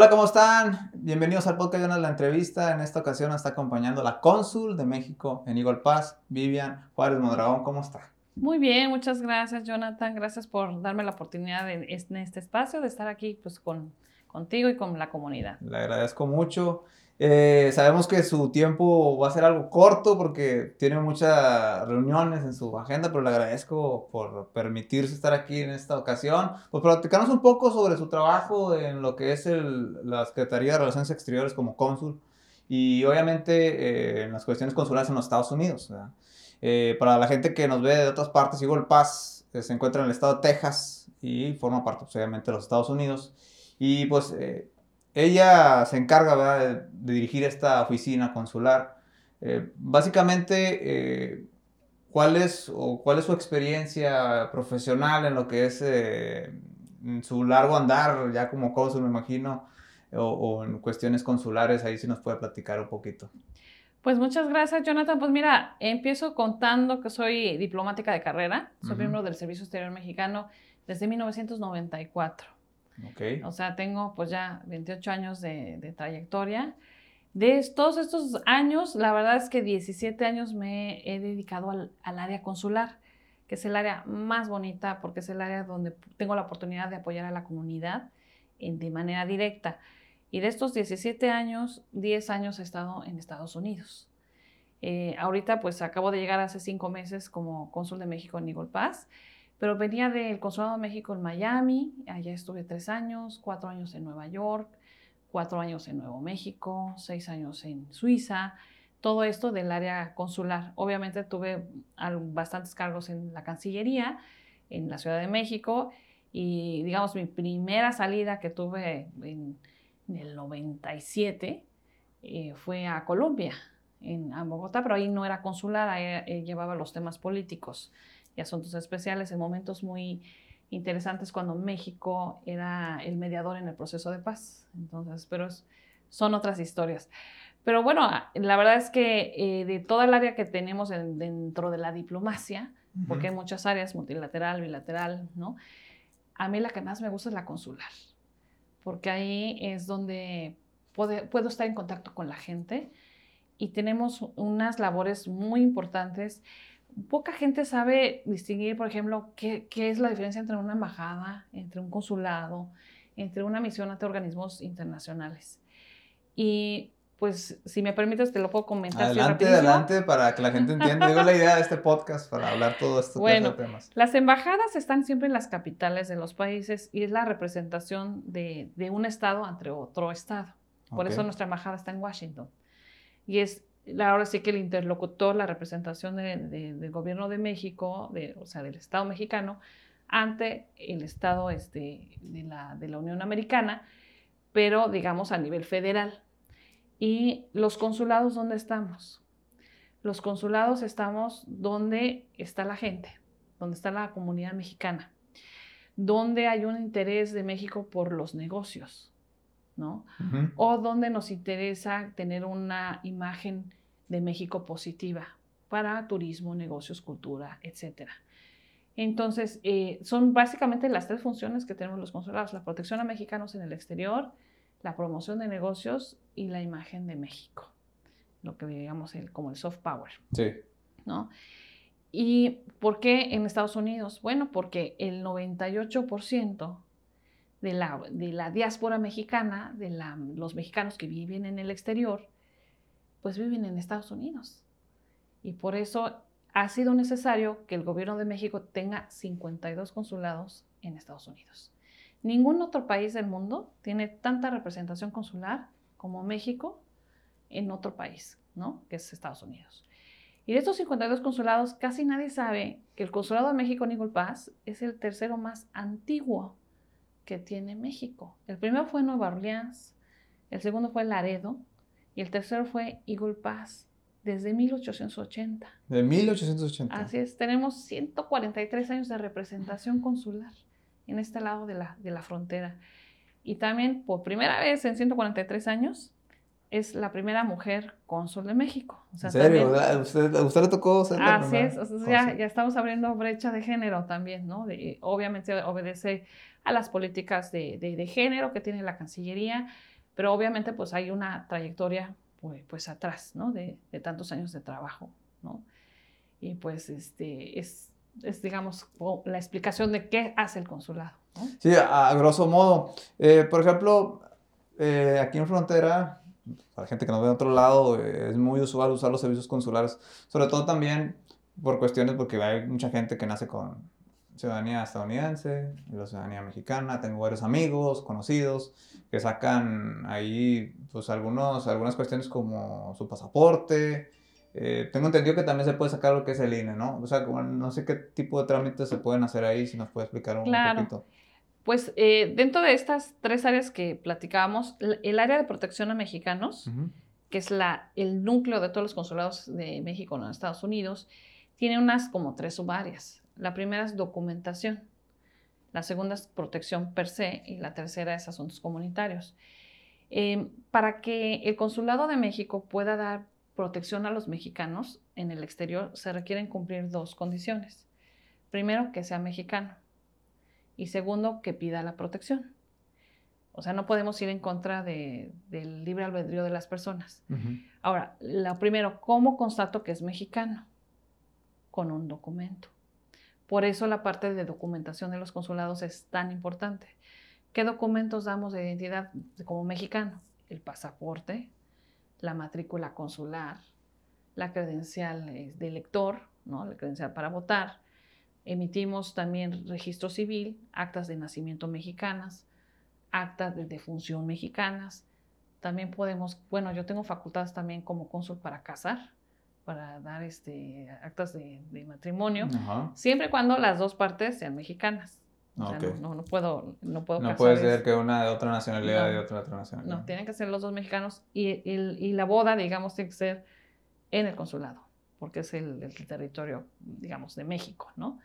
Hola, ¿cómo están? Bienvenidos al podcast de la entrevista. En esta ocasión nos está acompañando la cónsul de México en Eagle Pass, Vivian Juárez Mondragón. ¿Cómo está? Muy bien, muchas gracias, Jonathan. Gracias por darme la oportunidad en este espacio de estar aquí pues, con, contigo y con la comunidad. Le agradezco mucho. Eh, sabemos que su tiempo va a ser algo corto porque tiene muchas reuniones en su agenda, pero le agradezco por permitirse estar aquí en esta ocasión. Pues platicarnos un poco sobre su trabajo en lo que es el, la Secretaría de Relaciones Exteriores como cónsul y obviamente eh, en las cuestiones consulares en los Estados Unidos. Eh, para la gente que nos ve de otras partes, Eagle Pass se encuentra en el estado de Texas y forma parte pues, obviamente de los Estados Unidos. Y pues ella se encarga de, dirigir esta oficina consular. Eh, básicamente, eh, ¿cuál, es, o ¿cuál es su experiencia profesional en lo que es eh, su largo andar ya como cónsul, me imagino, o, en cuestiones consulares? Ahí sí nos puede platicar un poquito. Pues muchas gracias, Jonathan. Pues mira, empiezo contando que soy diplomática de carrera, soy miembro del Servicio Exterior Mexicano desde 1994. O sea, tengo pues ya 28 años de, trayectoria. De todos estos años, la verdad es que 17 años me he dedicado al, área consular, que es el área más bonita porque es el área donde tengo la oportunidad de apoyar a la comunidad de manera directa. Y de estos 17 años, 10 años he estado en Estados Unidos. Eh, ahorita pues acabo de llegar hace 5 meses como cónsul de México en Eagle Pass pero venía del Consulado de México en Miami, allá estuve tres años, cuatro años en Nueva York, cuatro años en Nuevo México, seis años en Suiza, todo esto del área consular. Obviamente tuve bastantes cargos en la Cancillería, en la Ciudad de México, y digamos mi primera salida que tuve en, el 97 eh, fue a Colombia, en, Bogotá, pero ahí no era consular, ahí eh, llevaba los temas políticos y asuntos especiales en momentos muy interesantes cuando México era el mediador en el proceso de paz. Entonces, pero son otras historias. Pero bueno, la verdad es que eh, de toda el área que tenemos dentro de la diplomacia, porque hay muchas áreas, multilateral, bilateral, ¿no? A mí la que más me gusta es la consular, porque ahí es donde puedo estar en contacto con la gente y tenemos unas labores muy importantes poca gente sabe distinguir, por ejemplo, qué, es la diferencia entre una embajada, entre un consulado, entre una misión ante organismos internacionales. Y pues, si me permites, te lo puedo comentar. Adelante, adelante, para que la gente entienda. Digo la idea de este podcast para hablar todo esto bueno, temas. Las embajadas están siempre en las capitales de los países y es la representación de, un estado ante otro estado. Por eso nuestra embajada está en Washington. Y es ahora sí que el interlocutor, la representación del gobierno de México, o sea, del Estado mexicano, ante el Estado este, de, la, de la Unión Americana, pero digamos a nivel federal. ¿Y los consulados dónde estamos? Los consulados estamos donde está la gente, donde está la comunidad mexicana, donde hay un interés de México por los negocios, ¿no? O donde nos interesa tener una imagen de México positiva para turismo, negocios, cultura, etc. Entonces, eh, son básicamente las tres funciones que tenemos los consulados, la protección a mexicanos en el exterior, la promoción de negocios y la imagen de México, lo que digamos el, como el soft power. Sí. ¿no? ¿Y por qué en Estados Unidos? Bueno, porque el 98% de la, de la diáspora mexicana, de los mexicanos que viven en el exterior, pues viven en Estados Unidos. Y por eso ha sido necesario que el gobierno de México tenga 52 consulados en Estados Unidos. Ningún otro país del mundo tiene tanta representación consular como México en otro país, ¿no? Que es Estados Unidos. Y de estos 52 consulados, casi nadie sabe que el Consulado de México Eagle Pass es el tercero más antiguo que tiene México. El primero fue Nueva Orleans, el segundo fue Laredo y el tercero fue Eagle Pass, desde 1880. De 1880. Así es, tenemos 143 años de representación consular en este lado de la, de la frontera. Y también, por primera vez en 143 años, es la primera mujer cónsul de México. ¿En serio? ¿Usted, ¿Usted, le tocó ser Así es, ya, ya, estamos abriendo brecha de género también, ¿no? De, obviamente obedece a las políticas de, de, género que tiene la Cancillería, pero obviamente pues hay una trayectoria pues, pues atrás, ¿no? De, de tantos años de trabajo, ¿no? Y pues este, es, es, digamos, la explicación de qué hace el consulado. ¿no? Sí, a, grosso modo. Eh, por ejemplo, eh, aquí en frontera, para gente que nos ve de otro lado, es muy usual usar los servicios consulares, sobre todo también por cuestiones porque hay mucha gente que nace con ciudadanía estadounidense y la ciudadanía mexicana. Tengo varios amigos, conocidos, que sacan ahí pues algunos, algunas cuestiones como su pasaporte. Eh, tengo entendido que también se puede sacar lo que es el INE, ¿no? O sea, no sé qué tipo de trámites se pueden hacer ahí, si nos puede explicar un, claro. poquito. Pues eh, dentro de estas tres áreas que platicábamos, el área de protección a mexicanos, que es la, el núcleo de todos los consulados de México en Estados Unidos, tiene unas como tres subáreas. La primera es documentación, la segunda es protección per se y la tercera es asuntos comunitarios. Eh, para que el Consulado de México pueda dar protección a los mexicanos en el exterior, se requieren cumplir dos condiciones. Primero, que sea mexicano y segundo, que pida la protección. O sea, no podemos ir en contra del libre albedrío de las personas. Ahora, lo primero, ¿cómo constato que es mexicano? Con un documento. Por eso la parte de documentación de los consulados es tan importante. ¿Qué documentos damos de identidad como mexicano? El pasaporte, la matrícula consular, la credencial de elector, ¿no? la credencial para votar, Emitimos también registro civil, actas de nacimiento mexicanas, actas de defunción mexicanas. También podemos, bueno, yo tengo facultades también como cónsul para casar, para dar este, actas de, matrimonio, siempre y cuando las dos partes sean mexicanas. no, no, puedo, no puedo No puede ser que una de otra nacionalidad y otra de otra nacionalidad. No, tienen que ser los dos mexicanos y, y, la boda, digamos, tiene que ser en el consulado porque es el, territorio, digamos, de México, ¿no?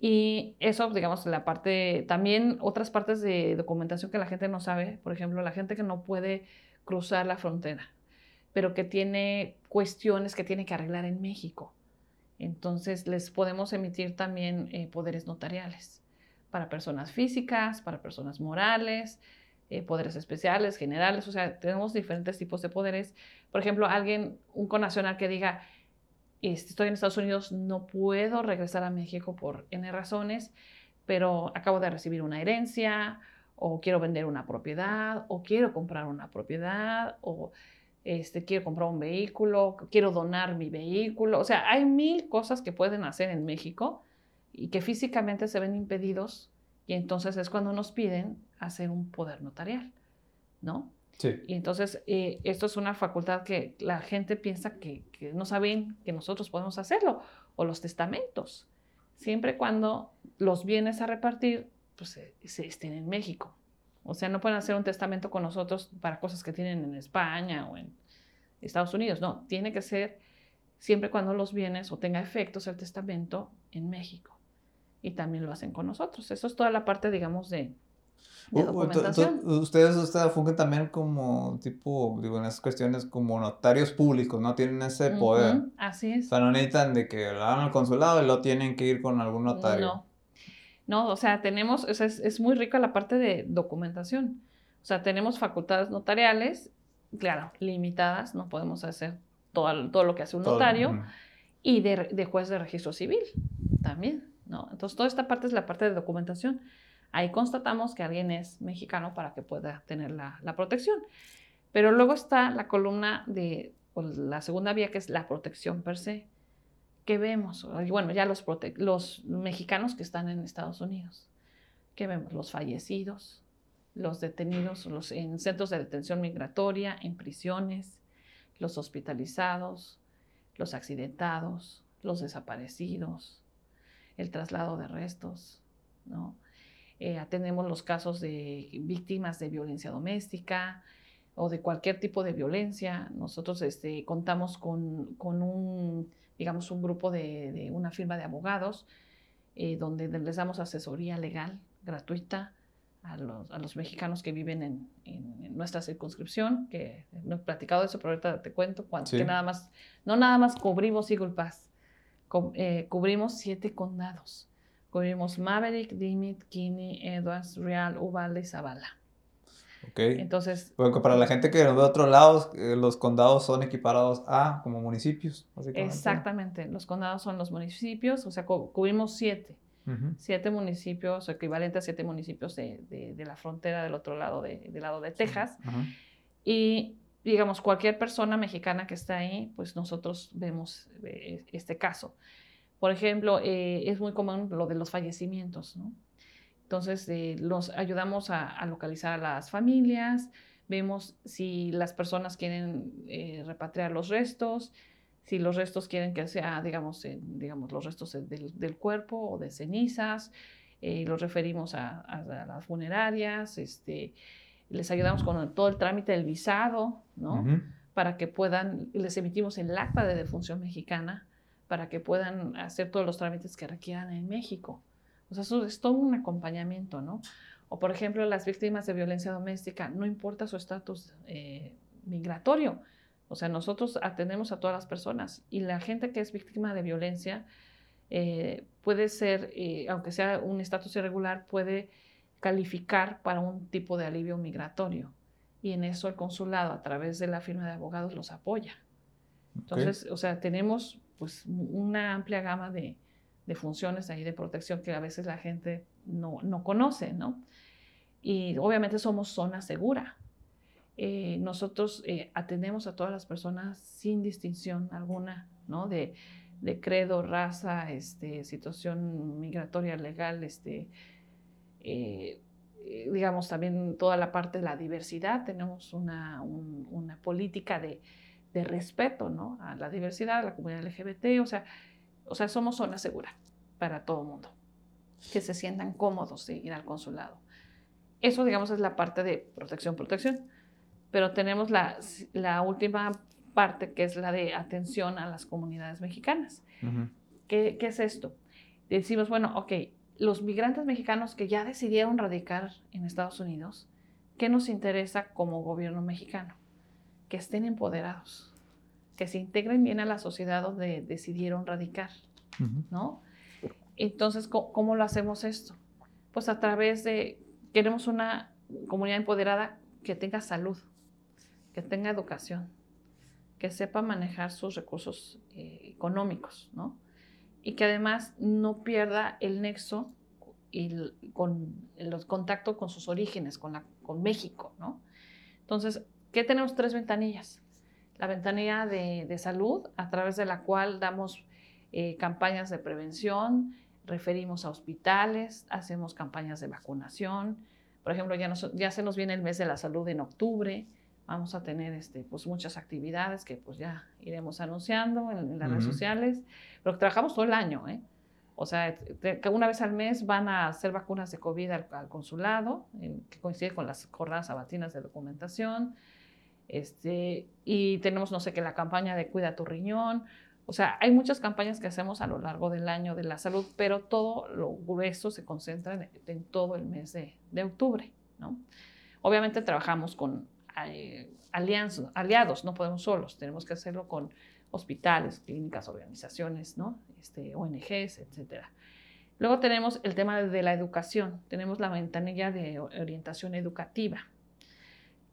Y eso, digamos, la parte, también otras partes de documentación que la gente no sabe, por ejemplo, la gente que no puede cruzar la frontera, pero que tiene cuestiones que tiene que arreglar en México. Entonces, les podemos emitir también eh, poderes notariales para personas físicas, para personas morales, eh, poderes especiales, generales, o sea, tenemos diferentes tipos de poderes. Por ejemplo, alguien, un conacional que diga, estoy en Estados Unidos, no puedo regresar a México por N razones, pero acabo de recibir una herencia, o quiero vender una propiedad, o quiero comprar una propiedad, o este, quiero comprar un vehículo, quiero donar mi vehículo. O sea, hay mil cosas que pueden hacer en México y que físicamente se ven impedidos y entonces es cuando nos piden hacer un poder notarial, ¿no? Y entonces, eh, esto es una facultad que la gente piensa que, no saben que nosotros podemos hacerlo, o los testamentos, siempre cuando los bienes a repartir pues, se, estén en México. O sea, no pueden hacer un testamento con nosotros para cosas que tienen en España o en Estados Unidos, no, tiene que ser siempre cuando los bienes o tenga efectos el testamento en México. Y también lo hacen con nosotros. Eso es toda la parte, digamos, de, Ustedes, ustedes fungen también como tipo, digo, en esas cuestiones como notarios públicos, ¿no? Tienen ese poder. así es. O sea, no necesitan de que lo hagan al consulado y lo tienen que ir con algún notario. No. No, o sea, tenemos, o sea, es, es, muy rica la parte de documentación. O sea, tenemos facultades notariales, claro, limitadas, no podemos hacer todo, todo lo que hace un notario, y de, de juez de registro civil también, ¿no? Entonces, toda esta parte es la parte de documentación. Ahí constatamos que alguien es mexicano para que pueda tener la, protección. Pero luego está la columna de la segunda vía, que es la protección per se. ¿Qué vemos? Bueno, ya los, mexicanos que están en Estados Unidos. ¿Qué vemos? Los fallecidos, los detenidos en centros de detención migratoria, en prisiones, los hospitalizados, los accidentados, los desaparecidos, el traslado de restos, ¿no? Eh, atendemos los casos de víctimas de violencia doméstica o de cualquier tipo de violencia. Nosotros este, contamos con, un, digamos, un grupo de, una firma de abogados eh, donde les damos asesoría legal gratuita a los, mexicanos que viven en, nuestra circunscripción, que no he platicado eso, pero ahorita te cuento, cuánto, que nada más, no nada más cubrimos Eagle Pass, eh, cubrimos siete condados Cubrimos Maverick, Dimit, Kinney, Edwards, Real, Uvalde y Zavala. Ok. Entonces. Bueno, para la gente que nos ve de otros lados, eh, los condados son equiparados a como municipios. Exactamente. Los condados son los municipios, o sea, cubrimos siete. Siete municipios, equivalente a siete municipios de, de, la frontera del otro lado, de, del lado de Texas. Y digamos, cualquier persona mexicana que está ahí, pues nosotros vemos eh, este caso. Por ejemplo, eh, es muy común lo de los fallecimientos, ¿no? Entonces, eh, los ayudamos a, localizar a las familias, vemos si las personas quieren repatriar los restos, si los restos quieren que sea, digamos, digamos los restos del, cuerpo o de cenizas, los referimos a, a, las funerarias, este, les ayudamos con todo el trámite del visado, ¿no? Para que puedan, les emitimos el acta de defunción mexicana para que puedan hacer todos los trámites que requieran en México. O sea, eso es todo un acompañamiento, ¿no? O, por ejemplo, las víctimas de violencia doméstica, no importa su estatus eh, migratorio. O sea, nosotros atendemos a todas las personas y la gente que es víctima de violencia eh, puede ser, eh, aunque sea un estatus irregular, puede calificar para un tipo de alivio migratorio. Y en eso el consulado, a través de la firma de abogados, los apoya. Entonces, o sea, tenemos pues una amplia gama de, funciones ahí de protección que a veces la gente no, conoce, ¿no? Y obviamente somos zona segura. Eh, nosotros eh, atendemos a todas las personas sin distinción alguna, ¿no? De, credo, raza, este, situación migratoria legal, este, eh, eh, digamos, también toda la parte de la diversidad, tenemos una, una política de, de, respeto ¿no? a la diversidad, a la comunidad LGBT, o sea, o sea, somos zona segura para todo el mundo, que se sientan cómodos de ir al consulado. Eso, digamos, es la parte de protección, protección. Pero tenemos la, la última parte, que es la de atención a las comunidades mexicanas. ¿Qué, ¿Qué, es esto? Decimos, bueno, ok, los migrantes mexicanos que ya decidieron radicar en Estados Unidos, ¿qué nos interesa como gobierno mexicano? Que estén empoderados, que se integren bien a la sociedad donde decidieron radicar, ¿no? Entonces, ¿cómo, lo hacemos esto? Pues a través de, queremos una comunidad empoderada que tenga salud, que tenga educación, que sepa manejar sus recursos eh, económicos, ¿no? y que además no pierda el nexo y con los contactos con sus orígenes, con, la, con México, ¿no? Entonces, ¿qué tenemos? Tres ventanillas. La ventanilla de, salud, a través de la cual damos eh, campañas de prevención, referimos a hospitales, hacemos campañas de vacunación. Por ejemplo, ya, ya se nos viene el mes de la salud en octubre, vamos a tener este, pues, muchas actividades que pues ya iremos anunciando en, las redes sociales, pero trabajamos todo el año, ¿eh? O sea, que una vez al mes van a hacer vacunas de COVID al, consulado, que coincide con las jornadas sabatinas de documentación. Este, y tenemos, no sé, que la campaña de Cuida tu riñón. O sea, hay muchas campañas que hacemos a lo largo del año de la salud, pero todo lo grueso se concentra en, todo el mes de, de octubre, ¿no? Obviamente trabajamos con eh, aliados, no podemos solos, tenemos que hacerlo con hospitales, clínicas, organizaciones, ¿no? este, ONGs, etc. Luego tenemos el tema de la educación, tenemos la ventanilla de orientación educativa,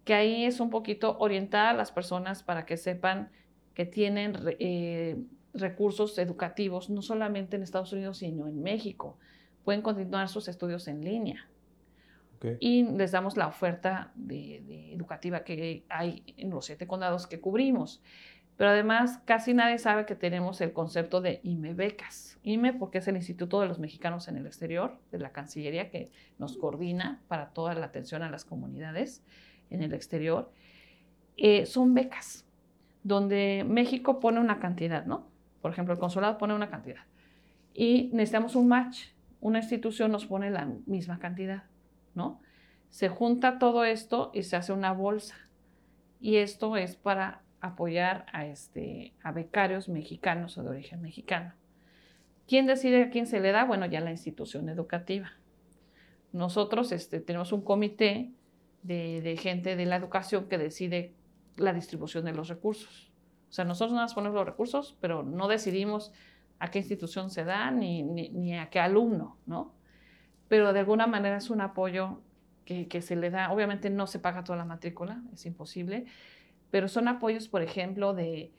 que ahí es un poquito orientar a las personas para que sepan que tienen eh, recursos educativos, no solamente en Estados Unidos, sino en México. Pueden continuar sus estudios en línea. Y les damos la oferta de, educativa que hay en los siete condados que cubrimos. Pero además, casi nadie sabe que tenemos el concepto de IME becas. IME porque es el Instituto de los Mexicanos en el Exterior, de la Cancillería, que nos coordina para toda la atención a las comunidades en el exterior. Eh, son becas, donde México pone una cantidad, ¿no? Por ejemplo, el consulado pone una cantidad. Y necesitamos un match. Una institución nos pone la misma cantidad. ¿no? Se junta todo esto y se hace una bolsa. Y esto es para apoyar a, este, a becarios mexicanos o de origen mexicano. ¿Quién decide a quién se le da? Bueno, ya la institución educativa. Nosotros este, tenemos un comité de, gente de la educación que decide la distribución de los recursos. O sea, nosotros no nos ponemos los recursos, pero no decidimos a qué institución se da ni, ni, a qué alumno, ¿no? Pero de alguna manera es un apoyo que, que, se le da, obviamente no se paga toda la matrícula, es imposible, pero son apoyos, por ejemplo, de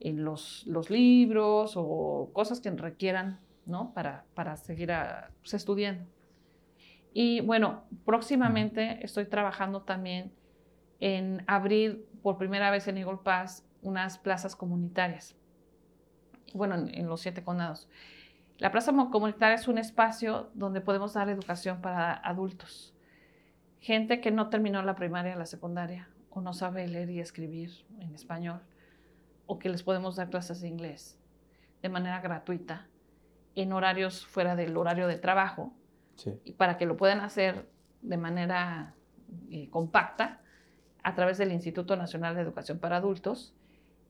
los, los libros o cosas que requieran, ¿no? Para, para seguir pues, estudiando. Y bueno, próximamente estoy trabajando también en abrir por primera vez en Eagle Pass unas plazas comunitarias. Bueno, en, los siete condados. La plaza comunitaria es un espacio donde podemos dar educación para adultos. Gente que no terminó la primaria, la secundaria, o no sabe leer y escribir en español, o que les podemos dar clases de inglés de manera gratuita en horarios fuera del horario de trabajo y para que lo puedan hacer de manera eh, compacta a través del Instituto Nacional de Educación para Adultos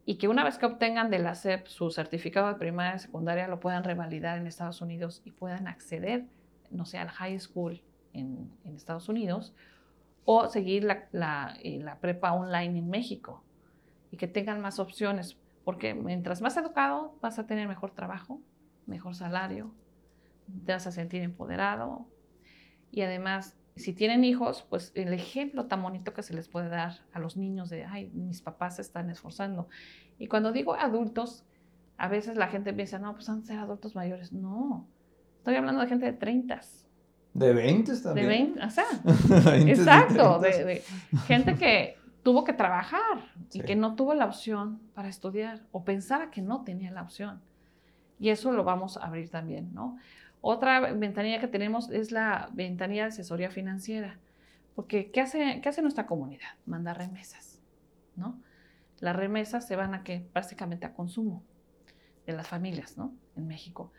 y que una vez que obtengan de la SEP su certificado de primaria y secundaria lo puedan revalidar en Estados Unidos y puedan acceder, no sé, al high school en, en Estados Unidos o seguir la, la, eh, la prepa online en México y que tengan más opciones, porque mientras más educado vas a tener mejor trabajo, mejor salario, te vas a sentir empoderado. Y además, si tienen hijos, pues el ejemplo tan bonito que se les puede dar a los niños de, ay, mis papás se están esforzando. Y cuando digo adultos, a veces la gente piensa, no, pues han de ser adultos mayores. No, estoy hablando de gente de 30. De 20 también. De 20, o sea, exacto, de, gente que tuvo que trabajar y que no tuvo la opción para estudiar o pensaba que no tenía la opción. Y eso lo vamos a abrir también, ¿no? Otra ventanilla que tenemos es la ventanilla de asesoría financiera. Porque, ¿qué hace, qué hace nuestra comunidad? Manda remesas, ¿no? Las remesas se van a que básicamente a consumo de las familias, ¿no? En México.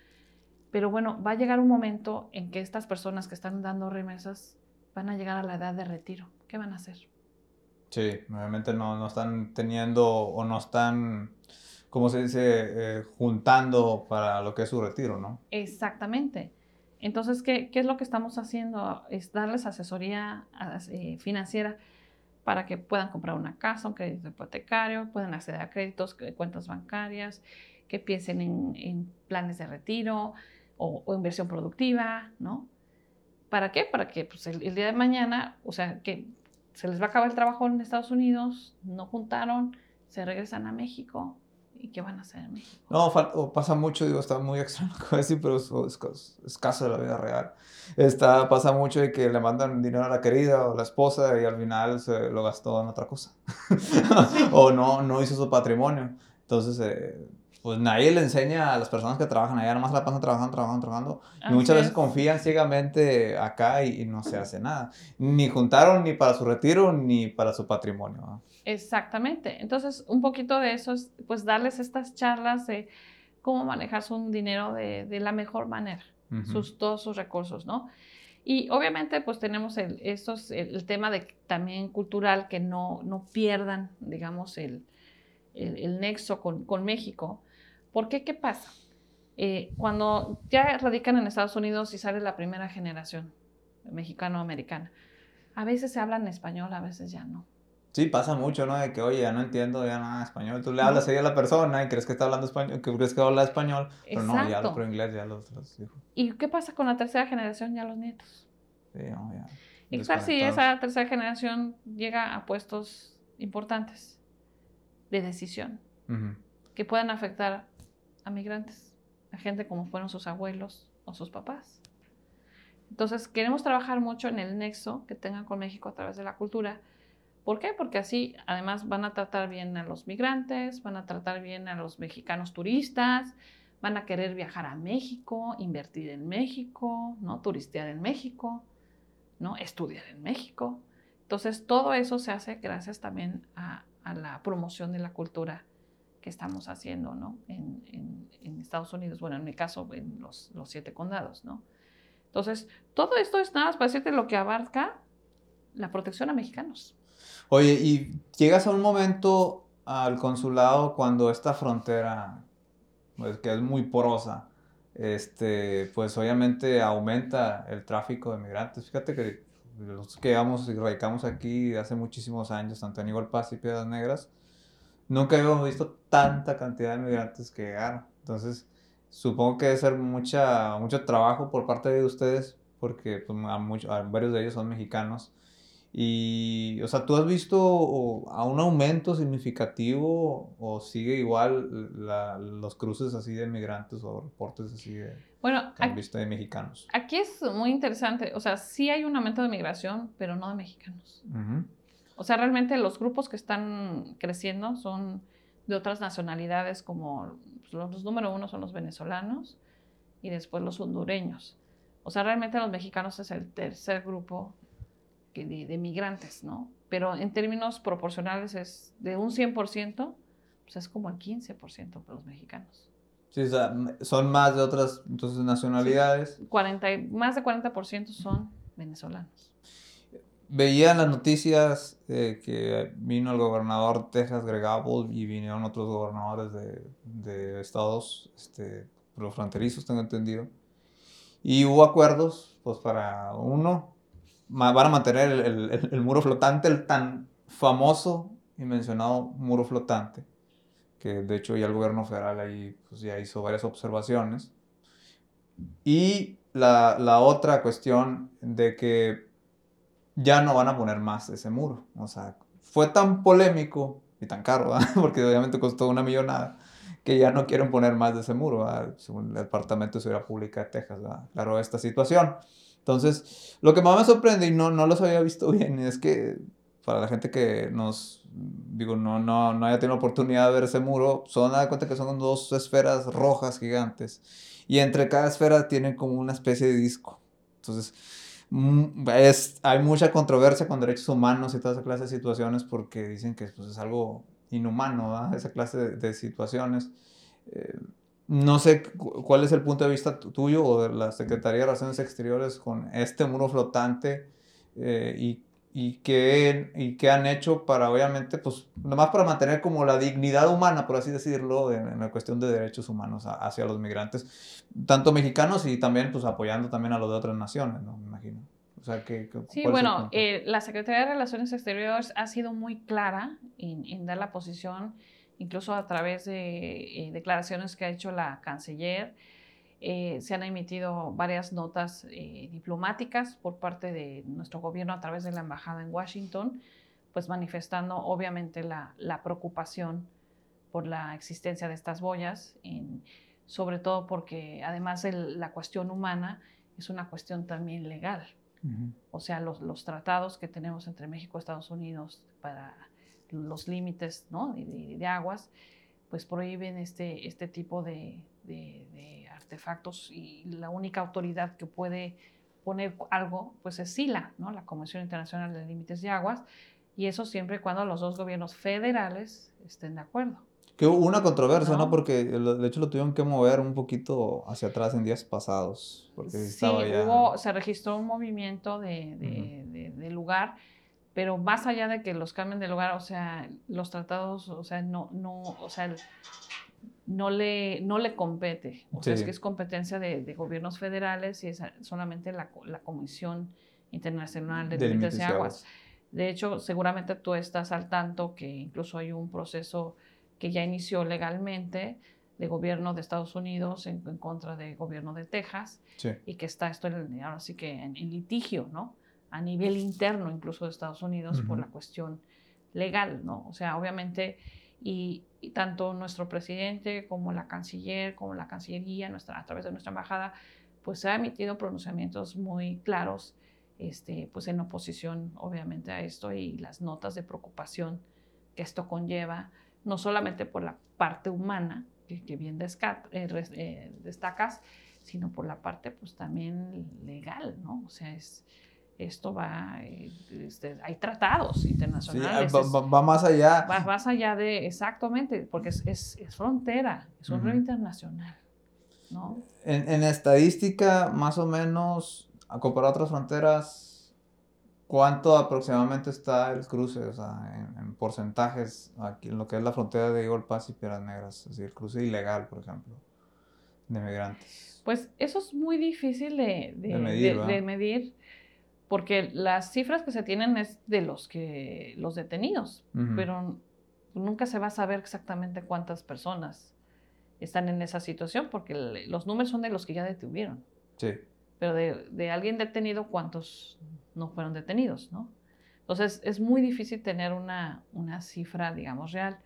Pero bueno, va a llegar un momento en que estas personas que están dando remesas van a llegar a la edad de retiro. ¿Qué van a hacer? Sí, obviamente no, no están teniendo o no están como se dice, eh, juntando para lo que es su retiro, ¿no? Exactamente. Entonces, ¿qué, ¿qué, es lo que estamos haciendo? Es darles asesoría eh, financiera para que puedan comprar una casa, un crédito hipotecario, puedan acceder a créditos, cuentas bancarias, que piensen en, planes de retiro o, inversión productiva, ¿no? ¿Para qué? Para que pues, el, día de mañana, o sea, que se les va a acabar el trabajo en Estados Unidos, no juntaron, se regresan a México, ¿Y qué van a hacer en México? No, pasa mucho, digo, está muy extraño decir, pero es, es, caso de la vida real. Está, pasa mucho de que le mandan dinero a la querida o la esposa y al final se lo gastó en otra cosa. o no, no hizo su patrimonio. Entonces, eh, pues nadie le enseña a las personas que trabajan allá, nomás la pasan trabajando, trabajando, trabajando. y muchas veces confían ciegamente acá y, no se hace nada. Ni juntaron ni para su retiro ni para su patrimonio. Exactamente. Entonces, un poquito de eso es, pues, darles estas charlas de cómo manejar su dinero de, de la mejor manera, sus, todos sus recursos, ¿no? Y obviamente, pues tenemos el, estos, el, tema de también cultural, que no, no pierdan, digamos, el, el, el nexo con, con, México. ¿Por qué? ¿Qué pasa? Eh, cuando ya radican en Estados Unidos y sale la primera generación mexicano-americana, a veces se habla en español, a veces ya no. Sí, pasa mucho, ¿no? De que, oye, ya no entiendo ya nada de español. Tú le hablas ahí a la persona y crees que está hablando español, que crees que habla español, pero no, ya lo inglés, ya los, los hijos. ¿Y qué pasa con la tercera generación, ya los nietos? Sí, no, ya. Y claro, si esa tercera generación llega a puestos importantes de decisión que puedan afectar a migrantes, a gente como fueron sus abuelos o sus papás. Entonces, queremos trabajar mucho en el nexo que tengan con México a través de la cultura ¿Por qué? Porque así además van a tratar bien a los migrantes, van a tratar bien a los mexicanos turistas, van a querer viajar a México, invertir en México, ¿no? turistear en México, ¿no? estudiar en México. Entonces, todo eso se hace gracias también a, la promoción de la cultura que estamos haciendo ¿no? en, Estados Unidos, bueno, en mi caso, en los, los siete condados. ¿no? Entonces, todo esto es nada más para decirte lo que abarca la protección a mexicanos. Oye, y llegas a un momento al consulado cuando esta frontera, pues, que es muy porosa, este, pues obviamente aumenta el tráfico de migrantes. Fíjate que los que vamos y radicamos aquí hace muchísimos años, tanto en Igual Paz y Piedras Negras, nunca habíamos visto tanta cantidad de migrantes que llegaron. Entonces, supongo que debe ser mucha, mucho trabajo por parte de ustedes, porque pues, a, varios de ellos son mexicanos. Y, o sea, ¿tú has visto a un aumento significativo o sigue igual los cruces así de migrantes o reportes así de, bueno, que han visto de mexicanos? Aquí es muy interesante, o sea, sí hay un aumento de migración, pero no de mexicanos. O sea, realmente los grupos que están creciendo son de otras nacionalidades como pues, los número uno son los venezolanos y después los hondureños. O sea, realmente los mexicanos es el tercer grupo de, migrantes, ¿no? Pero en términos proporcionales es de un 100%, pues es como el 15% para los mexicanos. Sí, o sea, son más de otras entonces, nacionalidades. 40, más de 40% son venezolanos. Veía en las noticias eh, que vino el gobernador de Texas, Greg Abbott, y vinieron otros gobernadores de, de estados este, fronterizos, tengo entendido. Y hubo acuerdos, pues para uno, van a mantener el, el, el, muro flotante, el tan famoso y mencionado muro flotante, que de hecho ya el gobierno federal ahí pues, ya hizo varias observaciones. Y la, la otra cuestión de que ya no van a poner más ese muro. O sea, fue tan polémico y tan caro, porque obviamente costó una millonada, que ya no quieren poner más de ese muro, según el Departamento de Seguridad Pública de Texas. Claro, esta situación. Entonces, lo que más me sorprende, y no, no los había visto bien, es que para la gente que nos, digo, no, no, no haya tenido oportunidad de ver ese muro, son, da cuenta que son dos esferas rojas gigantes. Y entre cada esfera tienen como una especie de disco. Entonces, es, hay mucha controversia con derechos humanos y toda esa clase de situaciones porque dicen que pues, es algo inhumano, esa clase de, situaciones. Eh, no sé cuál es el punto de vista tuyo o de la Secretaría de Relaciones Exteriores con este muro flotante eh, y, y, qué, y qué han hecho para, obviamente, pues, nomás para mantener como la dignidad humana, por así decirlo, en, la cuestión de derechos humanos hacia los migrantes, tanto mexicanos y también, pues, apoyando también a los de otras naciones, ¿no? Me imagino. O sea, que, sí, bueno, eh, la Secretaría de Relaciones Exteriores ha sido muy clara en, en dar la posición incluso a través de eh, declaraciones que ha hecho la canciller. Eh, se han emitido varias notas eh, diplomáticas por parte de nuestro gobierno a través de la embajada en Washington, pues manifestando obviamente la, preocupación por la existencia de estas boyas, sobre todo porque además de la cuestión humana es una cuestión también legal. O sea, los, los, tratados que tenemos entre México y Estados Unidos para los límites ¿no? de, aguas, pues prohíben este, este tipo de, de, artefactos y la única autoridad que puede poner algo, pues es SILA, ¿no? la Convención Internacional de Límites de Aguas, y eso siempre cuando los dos gobiernos federales estén de acuerdo. Que hubo una controversia, ¿no? Porque de hecho lo tuvieron que mover un poquito hacia atrás en días pasados. Porque sí, hubo, se registró un movimiento de, de, de lugar pero más allá de que los cambien de lugar, o sea, los tratados, o sea, no, no, o sea, no le, no le compete. O sea, es que es competencia de, gobiernos federales y es solamente la, la Comisión Internacional de, Límites de Aguas. De hecho, seguramente tú estás al tanto que incluso hay un proceso que ya inició legalmente de gobierno de Estados Unidos en, contra del gobierno de Texas y que está esto ahora sí que en litigio, ¿no? a nivel interno incluso de Estados Unidos por la cuestión legal, ¿no? O sea, obviamente, y, tanto nuestro presidente como la canciller, como la cancillería, nuestra, a través de nuestra embajada, pues ha emitido pronunciamientos muy claros, este, pues en oposición obviamente a esto y las notas de preocupación que esto conlleva, no solamente por la parte humana, que, bien eh, eh, destacas, sino por la parte pues también legal, ¿no? O sea, es, esto va, eh, este, hay tratados internacionales. va, más allá. Va más allá de, exactamente, porque es, es, es frontera, es un río internacional. ¿no? En, en, estadística, más o menos, a comparar otras fronteras, ¿cuánto aproximadamente está el cruce? O sea, en, porcentajes, aquí en lo que es la frontera de Pass y Piedras Negras, es decir, el cruce ilegal, por ejemplo, de migrantes. Pues eso es muy difícil de, de, medir, de medir porque las cifras que se tienen es de los que los detenidos, pero nunca se va a saber exactamente cuántas personas están en esa situación porque los números son de los que ya detuvieron. Sí. Pero de, de, alguien detenido, ¿cuántos no fueron detenidos, no? Entonces, es muy difícil tener una, una cifra, digamos, real.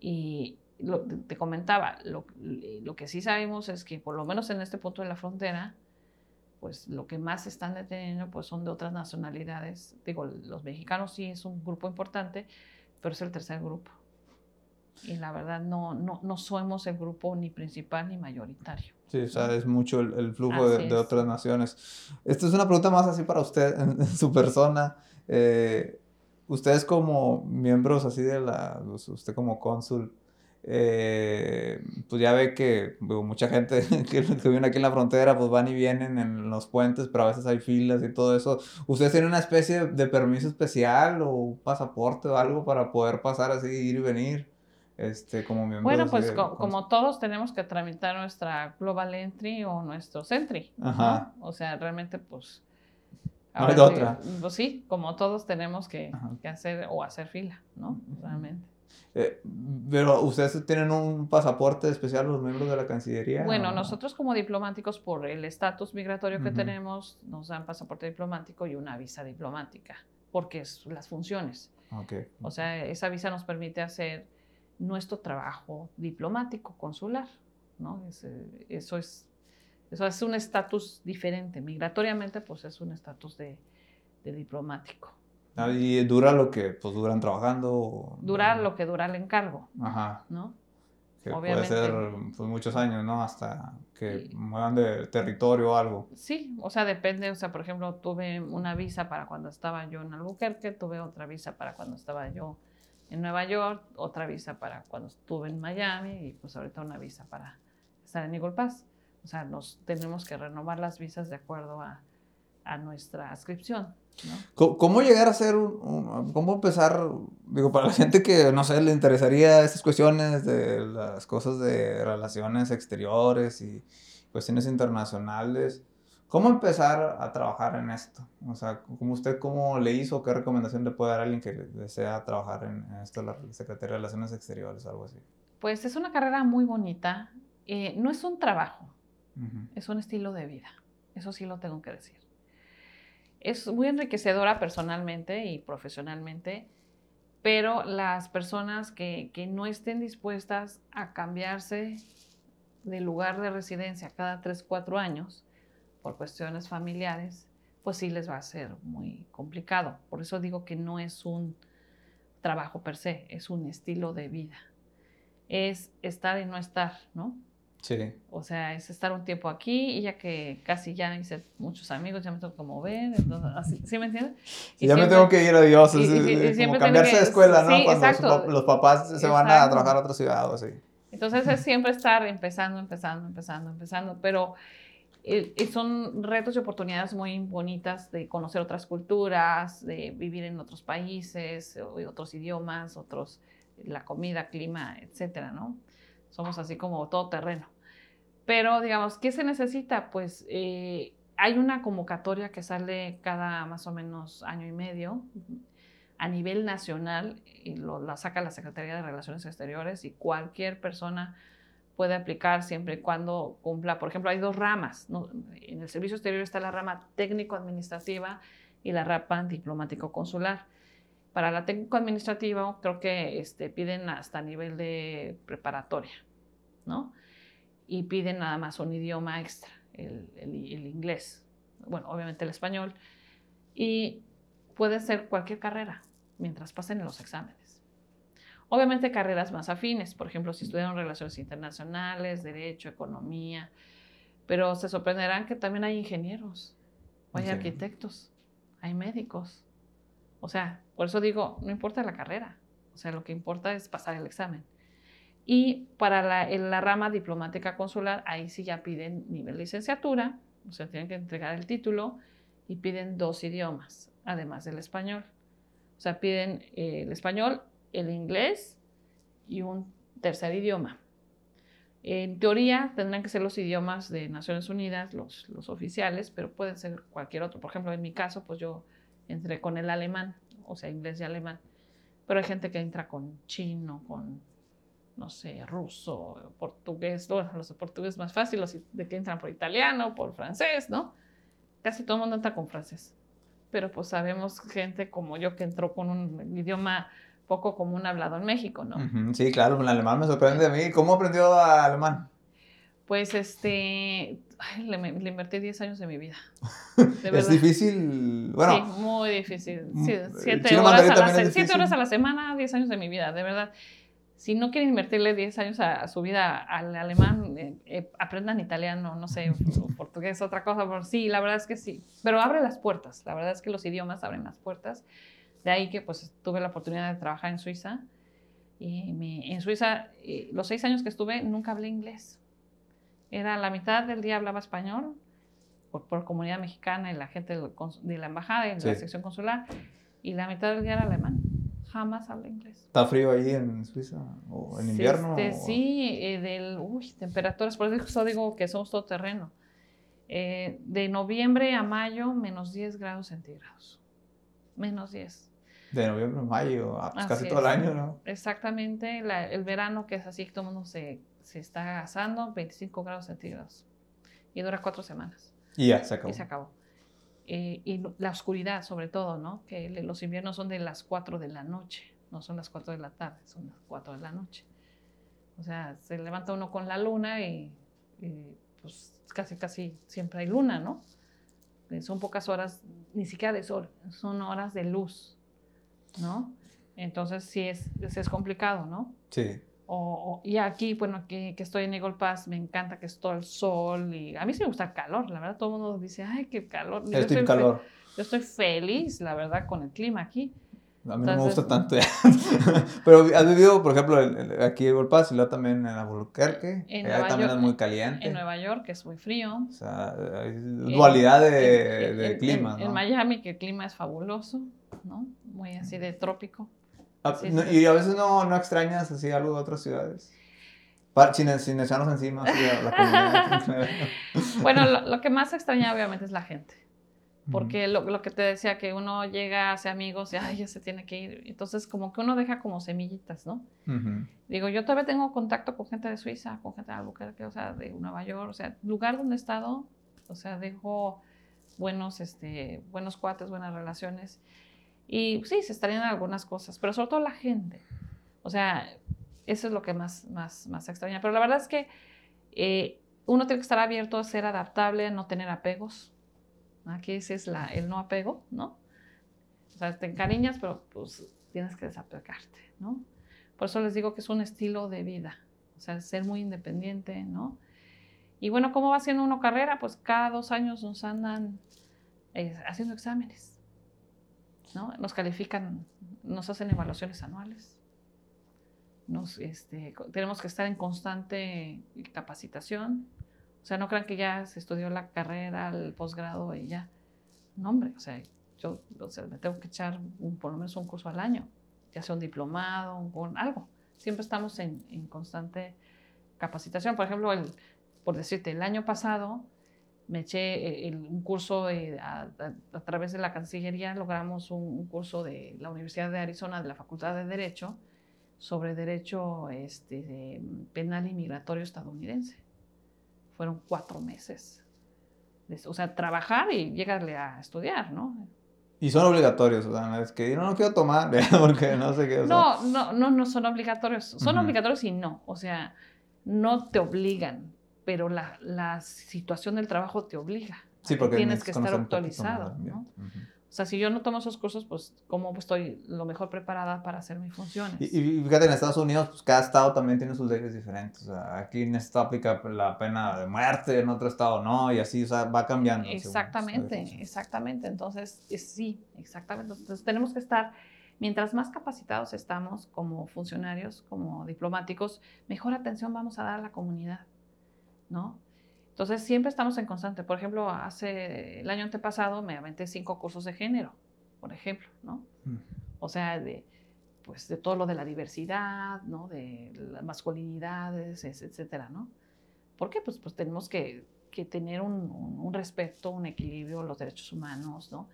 Y lo, te comentaba, lo, lo, que sí sabemos es que por lo menos en este punto de la frontera, pues lo que más están deteniendo pues son de otras nacionalidades. Digo, los mexicanos sí es un grupo importante, pero es el tercer grupo. Y la verdad no, no, no somos el grupo ni principal ni mayoritario. Sí, o sea, es mucho el, flujo de, de, otras naciones. Esta es una pregunta más así para usted, en, su persona. Eh, ustedes como miembros así de la, pues, usted como cónsul, eh, pues ya ve que mucha gente que, viene aquí en la frontera pues van y vienen en los puentes, pero a veces hay filas y todo eso. ¿Ustedes tienen una especie de permiso especial o un pasaporte o algo para poder pasar así, ir y venir? Este, como bueno, pues como todos tenemos que tramitar nuestra Global Entry o nuestro Sentry. Ajá. O sea, realmente pues... No hay otra. Pues sí, como todos tenemos que, que hacer o hacer fila, ¿no? Realmente. Eh, pero ustedes tienen un pasaporte especial los miembros de la Cancillería. Bueno, nosotros como diplomáticos por el estatus migratorio que tenemos nos dan pasaporte diplomático y una visa diplomática porque es las funciones. Okay. O sea, esa visa nos permite hacer nuestro trabajo diplomático consular, ¿no? eso es eso es un estatus diferente. Migratoriamente, pues es un estatus de, de diplomático. Ah, y dura lo que pues duran trabajando. Dura lo que dura el encargo. Ajá. ¿No? Que puede ser pues, muchos años, ¿no? Hasta que muevan de territorio o algo. Sí, o sea, depende. O sea, por ejemplo, tuve una visa para cuando estaba yo en Albuquerque, tuve otra visa para cuando estaba yo en Nueva York, otra visa para cuando estuve en Miami y pues ahorita una visa para estar en Eagle Pass. O sea, nos tenemos que renovar las visas de acuerdo a, a nuestra inscripción. ¿Cómo llegar a ser un, cómo empezar, digo, para la gente que, no sé, le interesaría estas cuestiones de las cosas de relaciones exteriores y cuestiones internacionales, ¿cómo empezar a trabajar en esto? O sea, ¿cómo usted cómo le hizo, qué recomendación le puede dar a alguien que desea trabajar en, esto, la Secretaría de Relaciones Exteriores, algo así? Pues es una carrera muy bonita, eh, no es un trabajo, es un estilo de vida, eso sí lo tengo que decir es muy enriquecedora personalmente y profesionalmente, pero las personas que, no estén dispuestas a cambiarse de lugar de residencia cada 3, 4 años por cuestiones familiares, pues sí les va a ser muy complicado. Por eso digo que no es un trabajo per se, es un estilo de vida. Es estar y no estar, ¿no? Sí. O sea, es estar un tiempo aquí y ya que casi ya hice muchos amigos, ya me tengo que mover, entonces, así, ¿sí me entiendes? Y ya me tengo que ir a Dios, es, como cambiarse de escuela, ¿no? Cuando los, papás se van a trabajar a otra ciudad o así. Entonces es siempre estar empezando, empezando, empezando, empezando, pero eh, son retos y oportunidades muy bonitas de conocer otras culturas, de vivir en otros países, otros idiomas, otros, la comida, clima, etcétera, ¿no? Somos así como todo terreno. Pero digamos, ¿qué se necesita? Pues eh, hay una convocatoria que sale cada más o menos año y medio a nivel nacional y la saca la Secretaría de Relaciones Exteriores y cualquier persona puede aplicar siempre y cuando cumpla. Por ejemplo, hay dos ramas. En el servicio exterior está la rama técnico-administrativa y la rama diplomático-consular. Para la técnico-administrativa creo que este, piden hasta nivel de preparatoria, ¿no? Y piden nada más un idioma extra, el, el, inglés, bueno, obviamente el español, y puede ser cualquier carrera mientras pasen los exámenes. Obviamente carreras más afines, por ejemplo, si estudian relaciones internacionales, derecho, economía, pero se sorprenderán que también hay ingenieros, hay arquitectos, hay médicos, o sea, por eso digo, no importa la carrera, o sea, lo que importa es pasar el examen. Y para la, en la rama diplomática consular, ahí sí ya piden nivel licenciatura, o sea, tienen que entregar el título y piden dos idiomas, además del español. O sea, piden eh, el español, el inglés y un tercer idioma. En teoría tendrán que ser los idiomas de Naciones Unidas, los, los oficiales, pero pueden ser cualquier otro. Por ejemplo, en mi caso, pues yo entré con el alemán, o sea, inglés y alemán. Pero hay gente que entra con chino, con no sé, ruso, portugués, los de portugués más fácil, los de que entran por italiano, por francés, ¿no? Casi todo el mundo entra con francés. Pero pues sabemos gente como yo que entró con un idioma poco común hablado en México, ¿no? Sí, claro, el alemán me sorprende a mí. ¿Cómo aprendió alemán? Pues este, le, invertí 10 años de mi vida. es difícil, bueno. Sí, muy difícil. Sí, siete, horas a, la, siete horas a la semana, 10 años de mi vida, de verdad si no quieren invertirle 10 años a, su vida al alemán, eh, eh, aprendan italiano, no sé, portugués, otra cosa. Pero sí, la verdad es que sí. Pero abre las puertas. La verdad es que los idiomas abren las puertas. De ahí que pues tuve la oportunidad de trabajar en Suiza. Y en Suiza, eh, los seis años que estuve, nunca hablé inglés. Era la mitad del día hablaba español por, por comunidad mexicana y la gente de la embajada y de la sección consular. Y la mitad del día era alemán jamás habla inglés. ¿Está frío ahí en Suiza? ¿O en invierno? Este, Sí, eh, del, uy, temperaturas, por eso digo que somos todo terreno. Eh, de noviembre a mayo, menos 10 grados centígrados. Menos 10. De noviembre a mayo, ah, pues casi todo el año, ¿no? Exactamente, el verano que es así, todo el mundo se, se está asando, 25 grados centígrados. Y dura cuatro semanas. Y ya, se acabó. Y se acabó. Eh, y la oscuridad sobre todo, ¿no? Que los inviernos son de las 4 de la noche, no son las 4 de la tarde, son las 4 de la noche. O sea, se levanta uno con la luna y, pues casi, casi siempre hay luna, ¿no? Eh, son pocas horas, ni siquiera de sol, son horas de luz, ¿no? Entonces sí es, es complicado, ¿no? Sí. O, y aquí, bueno, aquí que estoy en Eagle Pass, me encanta que es todo el sol y a mí sí me gusta el calor, la verdad, todo el mundo dice, ay, qué calor. Yo estoy, calor. Yo estoy feliz, la verdad, con el clima aquí. A mí no me gusta tanto Pero has vivido, por ejemplo, aquí en Eagle Pass y luego también en Albuquerque. En también es muy caliente. En Nueva York, que es muy frío. O sea, hay dualidad de, de clima. En, Miami, que el clima es fabuloso, ¿no? Muy así de trópico. Ah, y a veces no, no, extrañas así algo de otras ciudades. sin, sin echarnos encima la comunidad. bueno, lo, que más extraña obviamente es la gente. Porque lo, lo, que te decía, que uno llega, hace amigos y ay, ya se tiene que ir. Entonces, como que uno deja como semillitas, ¿no? Digo, yo todavía tengo contacto con gente de Suiza, con gente de Albuquerque, o sea, de Nueva York, o sea, lugar donde he estado, o sea, dejo buenos, este, buenos cuates, buenas relaciones. Y sí, se extrañan algunas cosas, pero sobre todo la gente. O sea, eso es lo que más, más, más extraña. Pero la verdad es que eh, uno tiene que estar abierto a ser adaptable, a no tener apegos. Aquí ese es la, el no apego, ¿no? O sea, te encariñas, pero pues tienes que desapegarte, ¿no? Por eso les digo que es un estilo de vida. O sea, ser muy independiente, ¿no? Y bueno, ¿cómo va haciendo uno carrera? Pues cada dos años nos andan eh, haciendo exámenes. Nos califican, nos hacen evaluaciones anuales. Nos, este, tenemos que estar en constante capacitación. O sea, no crean que ya se estudió la carrera, el posgrado y ya. No, hombre, o sea, yo me tengo que echar por lo menos un curso al año, ya sea un diplomado, un, algo. Siempre estamos en, en, constante capacitación. Por ejemplo, el, por decirte, el año pasado me eché eh, un curso a, través de la Cancillería, logramos un, curso de la Universidad de Arizona, de la Facultad de Derecho, sobre derecho este, penal y migratorio estadounidense. Fueron cuatro meses. O sea, trabajar y llegarle a estudiar, ¿no? Y son obligatorios, o sea, es que yo no quiero tomar, porque no sé qué. No, no, no, no son obligatorios. Son obligatorios y no. O sea, no te obligan pero la, la situación del trabajo te obliga. Sí, porque tienes que estar actualizado. ¿no? O sea, si yo no tomo esos cursos, pues, ¿cómo estoy lo mejor preparada para hacer mis funciones? Y, y fíjate, en Estados Unidos, pues cada estado también tiene sus leyes diferentes. O sea, aquí en este aplica la pena de muerte, en otro estado no, y así, o sea, va cambiando. Exactamente, exactamente. Entonces, sí, exactamente. Entonces, tenemos que estar, mientras más capacitados estamos como funcionarios, como diplomáticos, mejor atención vamos a dar a la comunidad. ¿No? Entonces siempre estamos en constante. Por ejemplo, hace el año antepasado me aventé cinco cursos de género, por ejemplo, ¿no? Mm. O sea, de, pues, de todo lo de la diversidad, ¿no? De las masculinidades, etcétera, ¿no? ¿Por qué? Pues, pues tenemos que, que tener un, un, respeto, un equilibrio, los derechos humanos, ¿no?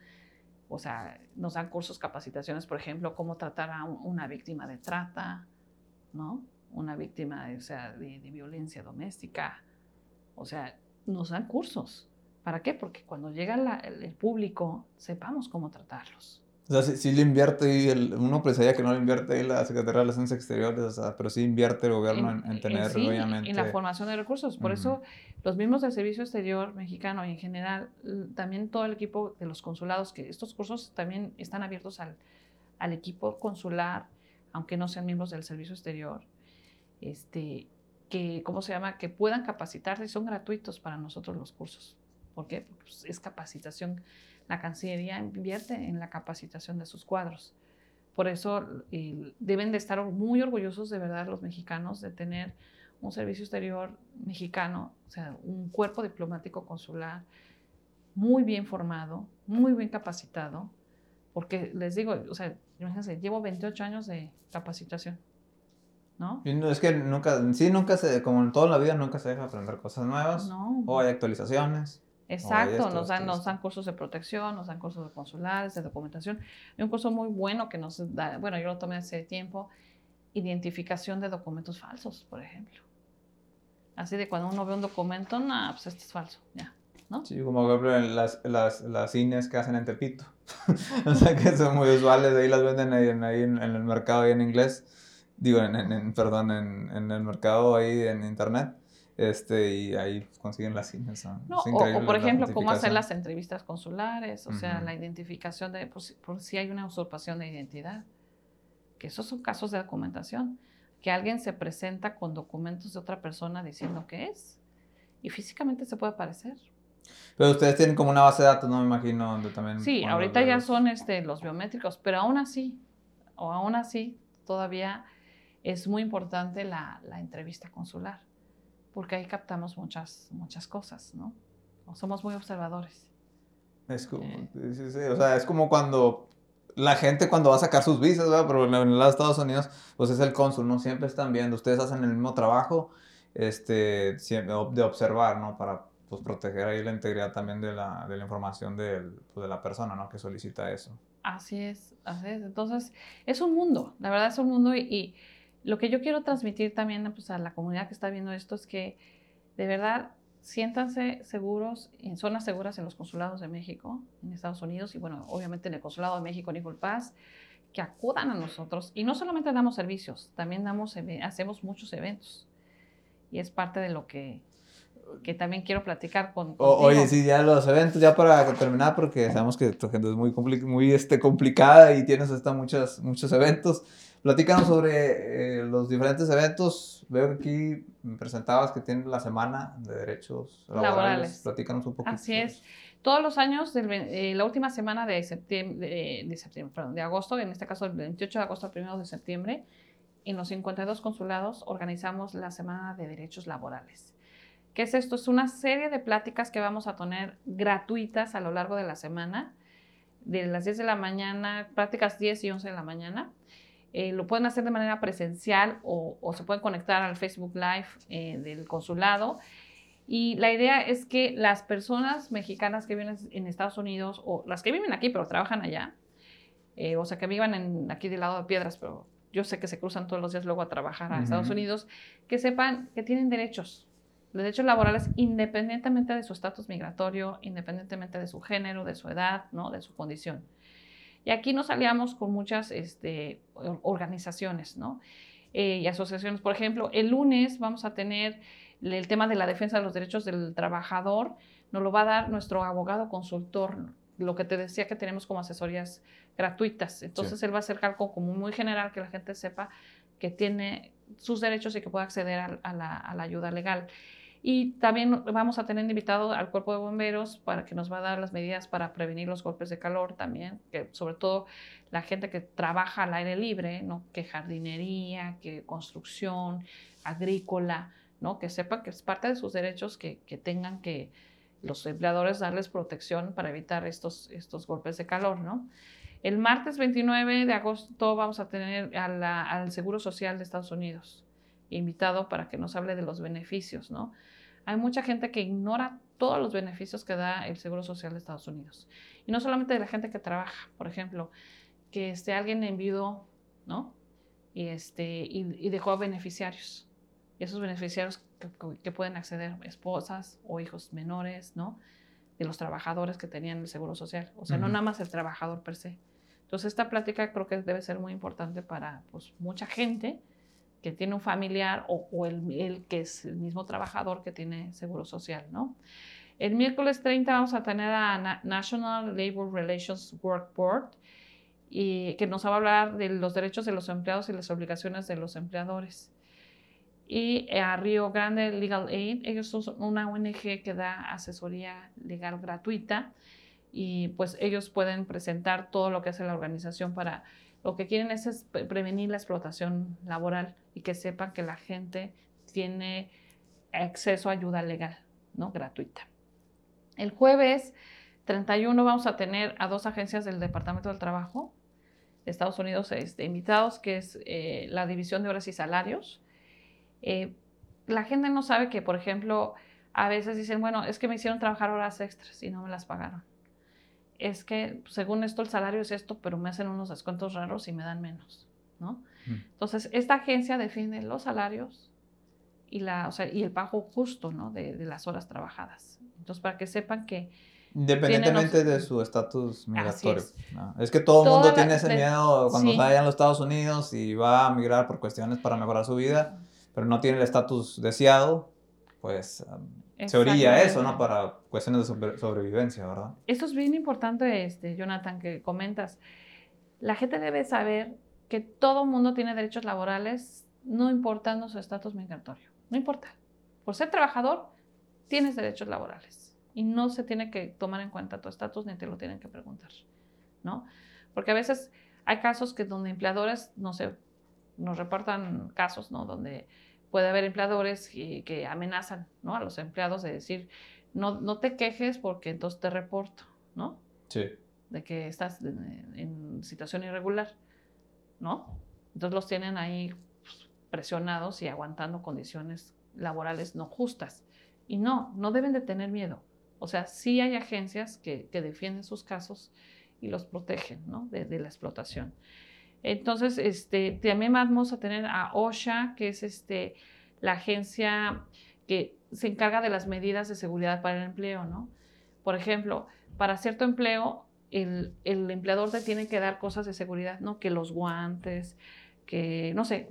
O sea, nos dan cursos, capacitaciones, por ejemplo, cómo tratar a una víctima de trata, ¿no? una víctima o sea, de, violencia doméstica. O sea, nos dan cursos. ¿Para qué? Porque cuando llega el público, sepamos cómo tratarlos. O sea, sí, le invierte y el, uno pensaría que no le invierte la Secretaría de Relaciones Exteriores, o sea, pero sí invierte el gobierno en, tener, sí, obviamente. En la formación de recursos. Por eso, los mismos del Servicio Exterior mexicano y en general, también todo el equipo de los consulados, que estos cursos también están abiertos al, al equipo consular, aunque no sean miembros del Servicio Exterior, este, que, ¿cómo se llama? Que puedan capacitarse y son gratuitos para nosotros los cursos. ¿Por qué? Porque pues, es capacitación la Cancillería invierte en la capacitación de sus cuadros. Por eso deben de estar muy orgullosos de verdad los mexicanos de tener un servicio exterior mexicano, o sea, un cuerpo diplomático consular muy bien formado, muy bien capacitado, porque les digo, o sea, imagínense, llevo 28 años de capacitación. ¿No? es que nunca, sí, nunca se, como en toda la vida, nunca se deja aprender cosas nuevas. No. O hay actualizaciones. Exacto, nos, dan, nos dan cursos de protección, nos dan cursos de consulares, de documentación. Hay un curso muy bueno que nos da, bueno, yo lo tomé hace tiempo, identificación de documentos falsos, por ejemplo. Así de cuando uno ve un documento, no, pues este es falso, ya, ¿no? Sí, como por ejemplo las, las, las cines que hacen en Tepito. o sea, que son muy usuales, ahí las venden ahí, ahí en, en, el mercado ahí en inglés. Digo, en, en perdón, en, en el mercado ahí en internet este, y ahí consiguen las cines. No, o, por ejemplo, cómo hacer las entrevistas consulares, o sea, la identificación de por si, hay una usurpación de identidad, que esos son casos de documentación, que alguien se presenta con documentos de otra persona diciendo que es, y físicamente se puede parecer. Pero ustedes tienen como una base de datos, no me imagino, donde también... Sí, ahorita ya son este, los biométricos, pero aún así, o aún así, todavía es muy importante la, la entrevista consular porque ahí captamos muchas, muchas cosas, ¿no? somos muy observadores. Es como, eh. o sea, es como cuando la gente cuando va a sacar sus visas, ¿verdad? Pero en los Estados Unidos, pues es el cónsul, ¿no? Siempre están viendo, ustedes hacen el mismo trabajo este, de observar, ¿no? Para pues, proteger ahí la integridad también de la, de la información del, pues, de la persona, ¿no? Que solicita eso. Así es, así es. Entonces, es un mundo, la verdad es un mundo y lo que yo quiero transmitir también pues, a la comunidad que está viendo esto es que de verdad siéntanse seguros, en zonas seguras en los consulados de México, en Estados Unidos y bueno, obviamente en el consulado de México en Eagle Pass, que acudan a nosotros. Y no solamente damos servicios, también damos, hacemos muchos eventos. Y es parte de lo que, que también quiero platicar con. oye, sí, ya los eventos, ya para terminar, porque sabemos que tu gente es muy, muy este, complicada y tienes hasta muchos, muchos eventos. Platícanos sobre eh, los diferentes eventos. Veo que aquí me presentabas que tienen la semana de derechos laborales. Platícanos un poquito. Así es. Todos los años, eh, la última semana de septiembre, de, septiembre perdón, de agosto, en este caso el 28 de agosto al 1 de septiembre, en los 52 consulados organizamos la Semana de Derechos Laborales. ¿Qué es esto? Es una serie de pláticas que vamos a tener gratuitas a lo largo de la semana, de las 10 de la mañana, prácticas 10 y 11 de la mañana eh, lo pueden hacer de manera presencial o, se pueden conectar al Facebook Live eh, del consulado. Y la idea es que las personas mexicanas que viven en Estados Unidos o las que viven aquí pero trabajan allá, eh, o sea, que vivan en, aquí del lado de Piedras, pero yo sé que se cruzan todos los días luego a trabajar a Estados Unidos, que sepan que tienen derechos, derechos laborales independientemente de su estatus migratorio, independientemente de su género, de su edad, ¿no? de su condición. Y aquí nos aliamos con muchas este, organizaciones ¿no? Eh, y asociaciones. Por ejemplo, el lunes vamos a tener el tema de la defensa de los derechos del trabajador. Nos lo va a dar nuestro abogado consultor, lo que te decía que tenemos como asesorías gratuitas. Entonces él va a hacer algo como muy general que la gente sepa que tiene sus derechos y que pueda acceder a la ayuda legal. Y también vamos a tener invitado al cuerpo de bomberos para que nos va a dar las medidas para prevenir los golpes de calor también, que sobre todo la gente que trabaja al aire libre, ¿no? que jardinería, que construcción, agrícola, ¿no? que sepan que es parte de sus derechos que, que tengan que los empleadores darles protección para evitar estos, estos golpes de calor. ¿no? El martes 29 de agosto vamos a tener al Seguro Social de Estados Unidos invitado para que nos hable de los beneficios, ¿no? Hay mucha gente que ignora todos los beneficios que da el Seguro Social de Estados Unidos. Y no solamente de la gente que trabaja, por ejemplo, que esté alguien en viudo, ¿no? y, este, y, dejó beneficiarios. Y esos beneficiarios que, pueden acceder esposas o hijos menores, ¿no? De los trabajadores que tenían el seguro social. O sea, no nada más el trabajador per se. Entonces, esta plática creo que debe ser muy importante para pues, mucha gente que tiene un familiar o, el, el, que es el mismo trabajador que tiene seguro social, ¿no? El miércoles 30 vamos a tener a National Labor Relations Work Board, y que nos va a hablar de los derechos de los empleados y las obligaciones de los empleadores. Y a Río Grande Legal Aid, ellos son una ONG que da asesoría legal gratuita y pues ellos pueden presentar todo lo que hace la organización para lo que quieren es, prevenir la explotación laboral y que sepan que la gente tiene acceso a ayuda legal, ¿no? Gratuita. El jueves 31 vamos a tener a dos agencias del Departamento del Trabajo de Estados Unidos este, invitados, que es eh, la División de Horas y Salarios. Eh, la gente no sabe que, por ejemplo, a veces dicen, bueno, es que me hicieron trabajar horas extras y no me las pagaron. Es que, según esto, el salario es esto, pero me hacen unos descuentos raros y me dan menos, ¿no? Entonces, esta agencia define los salarios y, la, y el pago justo, ¿no? De, de las horas trabajadas. Entonces, para que sepan que Independientemente de su estatus migratorio. Es. que todo el mundo tiene ese miedo cuando vaya a los Estados Unidos y va a migrar por cuestiones para mejorar su vida, pero no tiene el estatus deseado, pues se orilla eso, ¿no? Para cuestiones de sobrevivencia, ¿verdad? Eso es bien importante, este, Jonathan, que comentas. La gente debe saber que todo mundo tiene derechos laborales, no importando su estatus migratorio. No importa. Por ser trabajador, tienes derechos laborales y no se tiene que tomar en cuenta tu estatus ni te lo tienen que preguntar, ¿no? Porque a veces hay casos que donde empleadores, no sé, nos reportan casos, ¿no? Donde puede haber empleadores que, amenazan, ¿no? A los empleados de decir, no, no te quejes porque entonces te reporto, ¿no? Sí. De que estás en, situación irregular, ¿no? Entonces los tienen ahí pues, presionados y aguantando condiciones laborales no justas. Y no, no deben de tener miedo. O sea, sí hay agencias que, defienden sus casos y los protegen ¿no? de, la explotación. Entonces, este, también vamos a tener a OSHA, que es este, la agencia que se encarga de las medidas de seguridad para el empleo, ¿no? Por ejemplo, para cierto empleo, el, empleador te tiene que dar cosas de seguridad, ¿no? Que los guantes, que, no sé,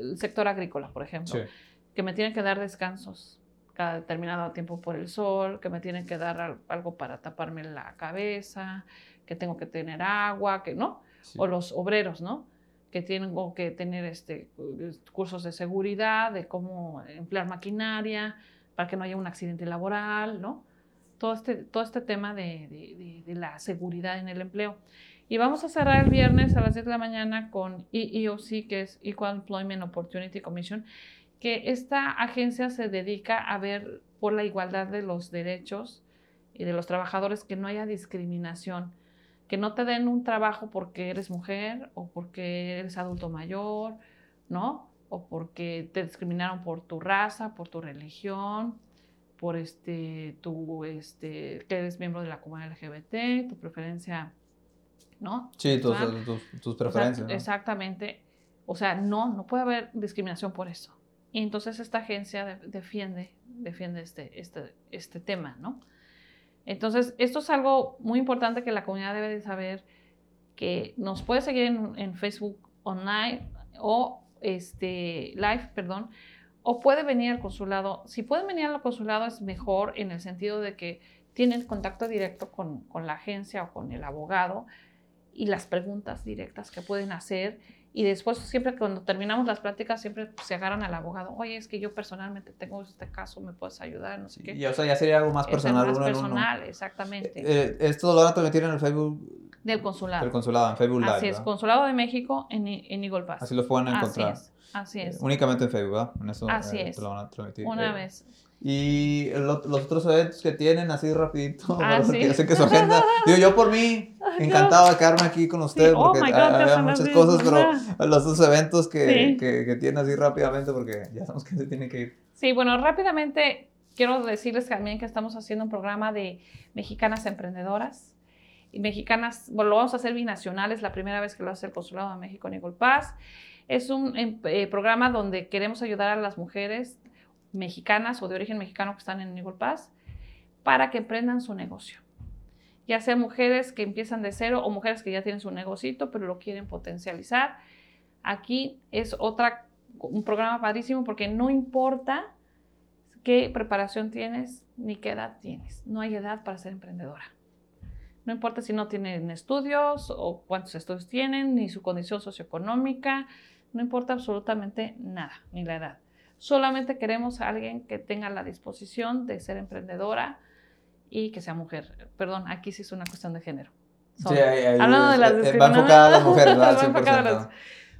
el sector agrícola, por ejemplo, que me tienen que dar descansos, cada determinado tiempo por el sol, que me tienen que dar algo para taparme la cabeza, que tengo que tener agua, que no, o los obreros, ¿no? Que tengo que tener este, cursos de seguridad, de cómo emplear maquinaria, para que no haya un accidente laboral, ¿no? Todo este, todo este tema de, de, de la seguridad en el empleo. Y vamos a cerrar el viernes a las 10 de la mañana con EEOC, que es Equal Employment Opportunity Commission, que esta agencia se dedica a ver por la igualdad de los derechos y de los trabajadores, que no haya discriminación, que no te den un trabajo porque eres mujer o porque eres adulto mayor, ¿no? O porque te discriminaron por tu raza, por tu religión, por este, tu, este, que eres miembro de la comunidad LGBT, tu preferencia, ¿no? Sí, tus, tus, preferencias. Exactamente. O sea, no, no puede haber discriminación por eso. Y entonces esta agencia defiende, defiende este, este, este tema, ¿no? Entonces, esto es algo muy importante que la comunidad debe de saber, que nos puede seguir en, Facebook online o este, live, perdón, o puede venir al consulado. Si pueden venir al consulado es mejor en el sentido de que tienen contacto directo con, con la agencia o con el abogado y las preguntas directas que pueden hacer y después, siempre cuando terminamos las pláticas, siempre se agarran al abogado. Oye, es que yo personalmente tengo este caso, ¿me puedes ayudar? No sé qué. Y, o sea, ya sería algo más personal. más personal, exactamente. Eh, esto lo van a transmitir en el Facebook. Del consulado. Del consulado, en Facebook Live. Así es, Consulado de México en, en Eagle Pass. Así lo pueden encontrar. Así es. Así es. únicamente en Facebook, ¿verdad? En eso, Así eh, es. Lo van a transmitir. Una vez. Y los otros eventos que tienen así rapidito, ah, porque sé que su agenda, digo yo por mí, encantado de quedarme aquí con ustedes oh porque hay, muchas cosas, pero los dos eventos que, que, que, tienen así rápidamente porque ya sabemos que se tiene que ir. Sí, bueno, rápidamente quiero decirles también que estamos haciendo un programa de mexicanas emprendedoras. Y mexicanas, bueno, lo vamos a hacer binacionales, la primera vez que lo hace el Consulado de México en Eagle Pass. Es un em, eh, programa donde queremos ayudar a las mujeres mexicanas o de origen mexicano que están en Eagle Pass para que emprendan su negocio. Ya sean mujeres que empiezan de cero o mujeres que ya tienen su negocito pero lo quieren potencializar. Aquí es otra, un programa padrísimo porque no importa qué preparación tienes ni qué edad tienes. No hay edad para ser emprendedora. No importa si no tienen estudios o cuántos estudios tienen, ni su condición socioeconómica, no importa absolutamente nada, ni la edad. Solamente queremos a alguien que tenga la disposición de ser emprendedora y que sea mujer. Perdón, aquí sí es una cuestión de género. sí, hablando de las Va enfocada a las mujeres, ¿verdad?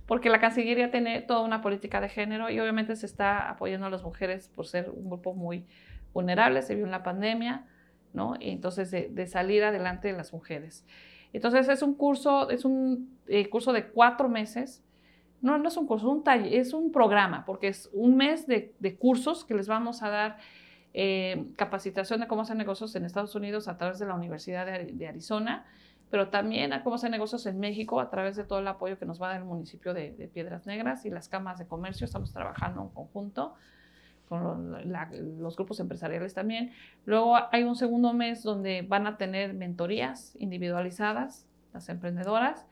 porque la Cancillería tiene toda una política de género y obviamente se está apoyando a las mujeres por ser un grupo muy vulnerable, se vio en la pandemia, ¿no? Y entonces de, salir adelante de las mujeres. Entonces es un curso, es un eh, curso de cuatro meses no, no es un curso, es un programa, porque es un mes de, cursos que les vamos a dar eh, capacitación de cómo hacer negocios en Estados Unidos a través de la Universidad de, Arizona, pero también a cómo hacer negocios en México a través de todo el apoyo que nos va a dar el municipio de, Piedras Negras y las cámaras de comercio. Estamos trabajando en conjunto con los grupos empresariales también. Luego hay un segundo mes donde van a tener mentorías individualizadas, las emprendedoras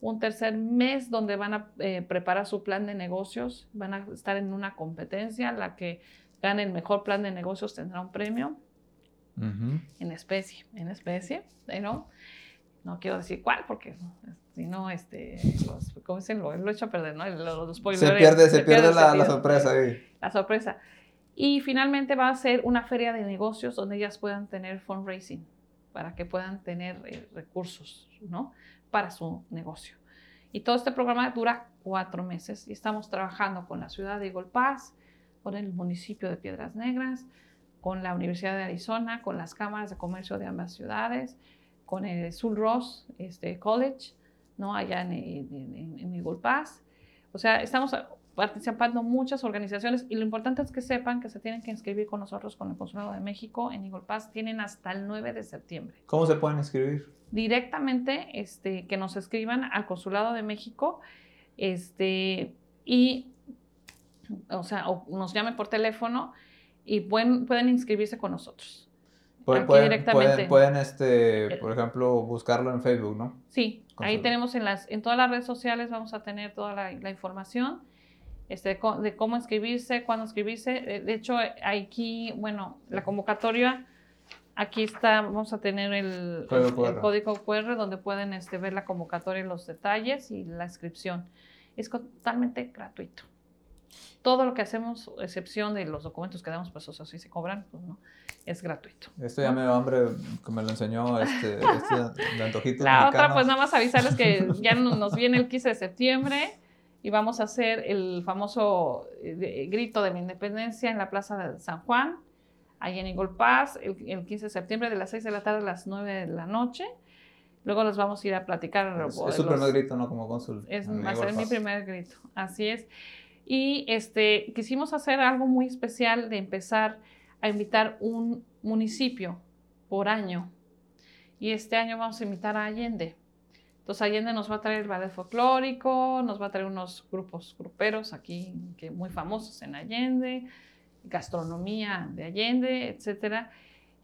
un tercer mes donde van a eh, preparar su plan de negocios, van a estar en una competencia, la que gane el mejor plan de negocios tendrá un premio en especie, en especie, ¿no? No quiero decir cuál, porque si no, este, ¿cómo dicen? Lo, lo he hecho a perder, ¿no? Los, se pierde, se, pierde, la, la, sorpresa ahí. La sorpresa. Y finalmente va a ser una feria de negocios donde ellas puedan tener fundraising, para que puedan tener eh, recursos, ¿no? Para su negocio. Y todo este programa dura cuatro meses y estamos trabajando con la ciudad de Eagle Pass, con el municipio de Piedras Negras, con la Universidad de Arizona, con las cámaras de comercio de ambas ciudades, con el Sul Ross este, College, ¿no? allá en, en, en Eagle Pass. O sea, estamos participando muchas organizaciones y lo importante es que sepan que se tienen que inscribir con nosotros con el Consulado de México en Eagle Pass. Tienen hasta el 9 de septiembre. ¿Cómo se pueden inscribir? Directamente, este, que nos escriban al Consulado de México este, y, o sea, o nos llamen por teléfono y pueden, pueden inscribirse con nosotros. Pueden, pueden, directamente. pueden, este, por ejemplo, buscarlo en Facebook, ¿no? Sí, ahí tenemos en, las, en todas las redes sociales, vamos a tener toda la, la información este, de cómo inscribirse, cuándo inscribirse. Eh, de hecho, aquí, bueno, la convocatoria, aquí está, vamos a tener el, código QR donde pueden este, ver la convocatoria, los detalles y la inscripción. Es totalmente gratuito. Todo lo que hacemos, excepción de los documentos que damos, pues o se cobran, pues no, es gratuito. Esto ya me dio hambre, que me lo enseñó este, este antojito. La otra, pues nada más avisarles que ya nos viene el 15 de septiembre y vamos a hacer el famoso eh, grito de la independencia en la Plaza de San Juan, ahí en Pass, el, 15 de septiembre de las 6 de la tarde a las 9 de la noche. Luego los vamos a ir a platicar. Es, es su primer grito, ¿no? Como cónsul. Es, va a ser mi primer grito, así es. Y este, quisimos hacer algo muy especial de empezar a invitar un municipio por año. Y este año vamos a invitar a Allende. Entonces Allende nos va a traer el ballet folclórico, nos va a traer unos grupos gruperos aquí que muy famosos en Allende, gastronomía de Allende, etcétera.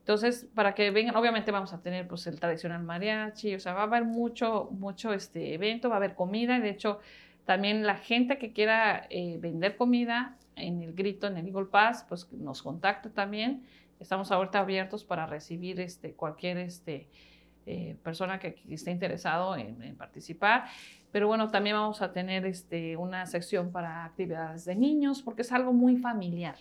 Entonces, para que vengan, obviamente vamos a tener pues el tradicional mariachi, o sea, va a haber mucho, mucho este evento, va a haber comida, y de hecho, también la gente que quiera eh, vender comida en el grito, en el Eagle Pass, pues nos contacta también. Estamos ahorita abiertos para recibir este, cualquier este, eh, persona que, esté interesado en, participar. Pero bueno, también vamos a tener este, una sección para actividades de niños, porque es algo muy familiar.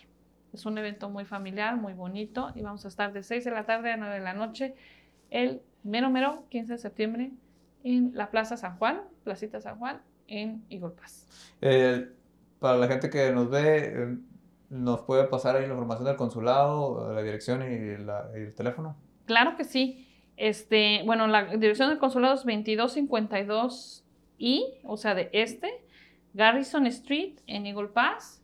Es un evento muy familiar, muy bonito, y vamos a estar de 6 de la tarde a 9 de la noche el mero mero 15 de septiembre en la Plaza San Juan, Placita San Juan, en Eagle Pass. para la gente que nos ve, eh, ¿nos puede pasar ahí la información del consulado, la dirección y, la, y el teléfono? Claro que sí. Este, bueno, la dirección del consulado es 2252 I, o sea, de este, Garrison Street en Eagle Pass.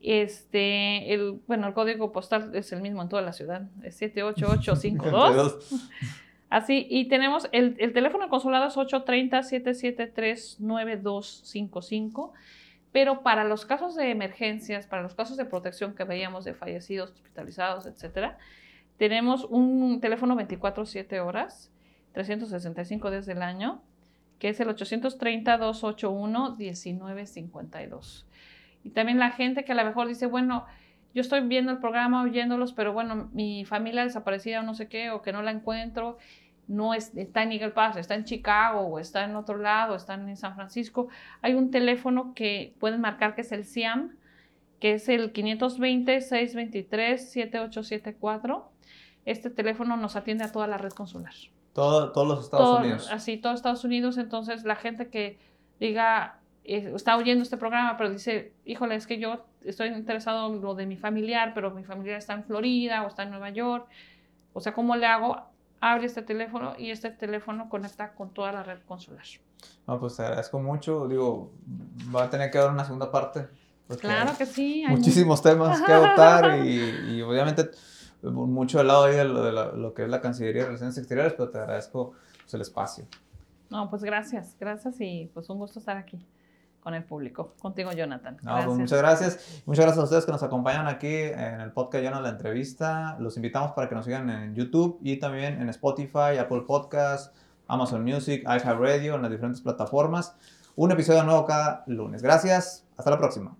Este, el, bueno, el código postal es el mismo en toda la ciudad, es 78852. Así, y tenemos el, el teléfono del consulado es 830-773-9255. Pero para los casos de emergencias, para los casos de protección que veíamos de fallecidos, hospitalizados, etcétera, tenemos un teléfono 24/7 horas, 365 días del año, que es el 830-281-1952. Y también la gente que a lo mejor dice, bueno, yo estoy viendo el programa, oyéndolos, pero bueno, mi familia desaparecida o no sé qué, o que no la encuentro, no es, está en Eagle Pass, está en Chicago, o está en otro lado, está en San Francisco. Hay un teléfono que pueden marcar que es el SIAM, que es el 520-623-7874. Este teléfono nos atiende a toda la red consular. todos los Estados Unidos. Así, todos Estados Unidos. Entonces, la gente que diga, eh, está oyendo este programa, pero dice, híjole, es que yo estoy interesado en lo de mi familiar, pero mi familiar está en Florida o está en Nueva York. O sea, ¿cómo le hago? Abre este teléfono y este teléfono conecta con toda la red consular. No, pues te agradezco mucho. Digo, va a tener que dar una segunda parte. Claro que sí. Muchísimos temas que adoptar y, obviamente mucho al lado ahí de, lo, de lo, que es la Cancillería de Relaciones Exteriores, pero te agradezco pues, el espacio. No, pues gracias, gracias y pues un gusto estar aquí con el público. Contigo, Jonathan. No, pues muchas gracias. Muchas gracias a ustedes que nos acompañan aquí en el podcast Jonathan, la entrevista. Los invitamos para que nos sigan en YouTube y también en Spotify, Apple Podcasts, Amazon Music, iHeartRadio, en las diferentes plataformas. Un episodio nuevo cada lunes. Gracias. Hasta la próxima.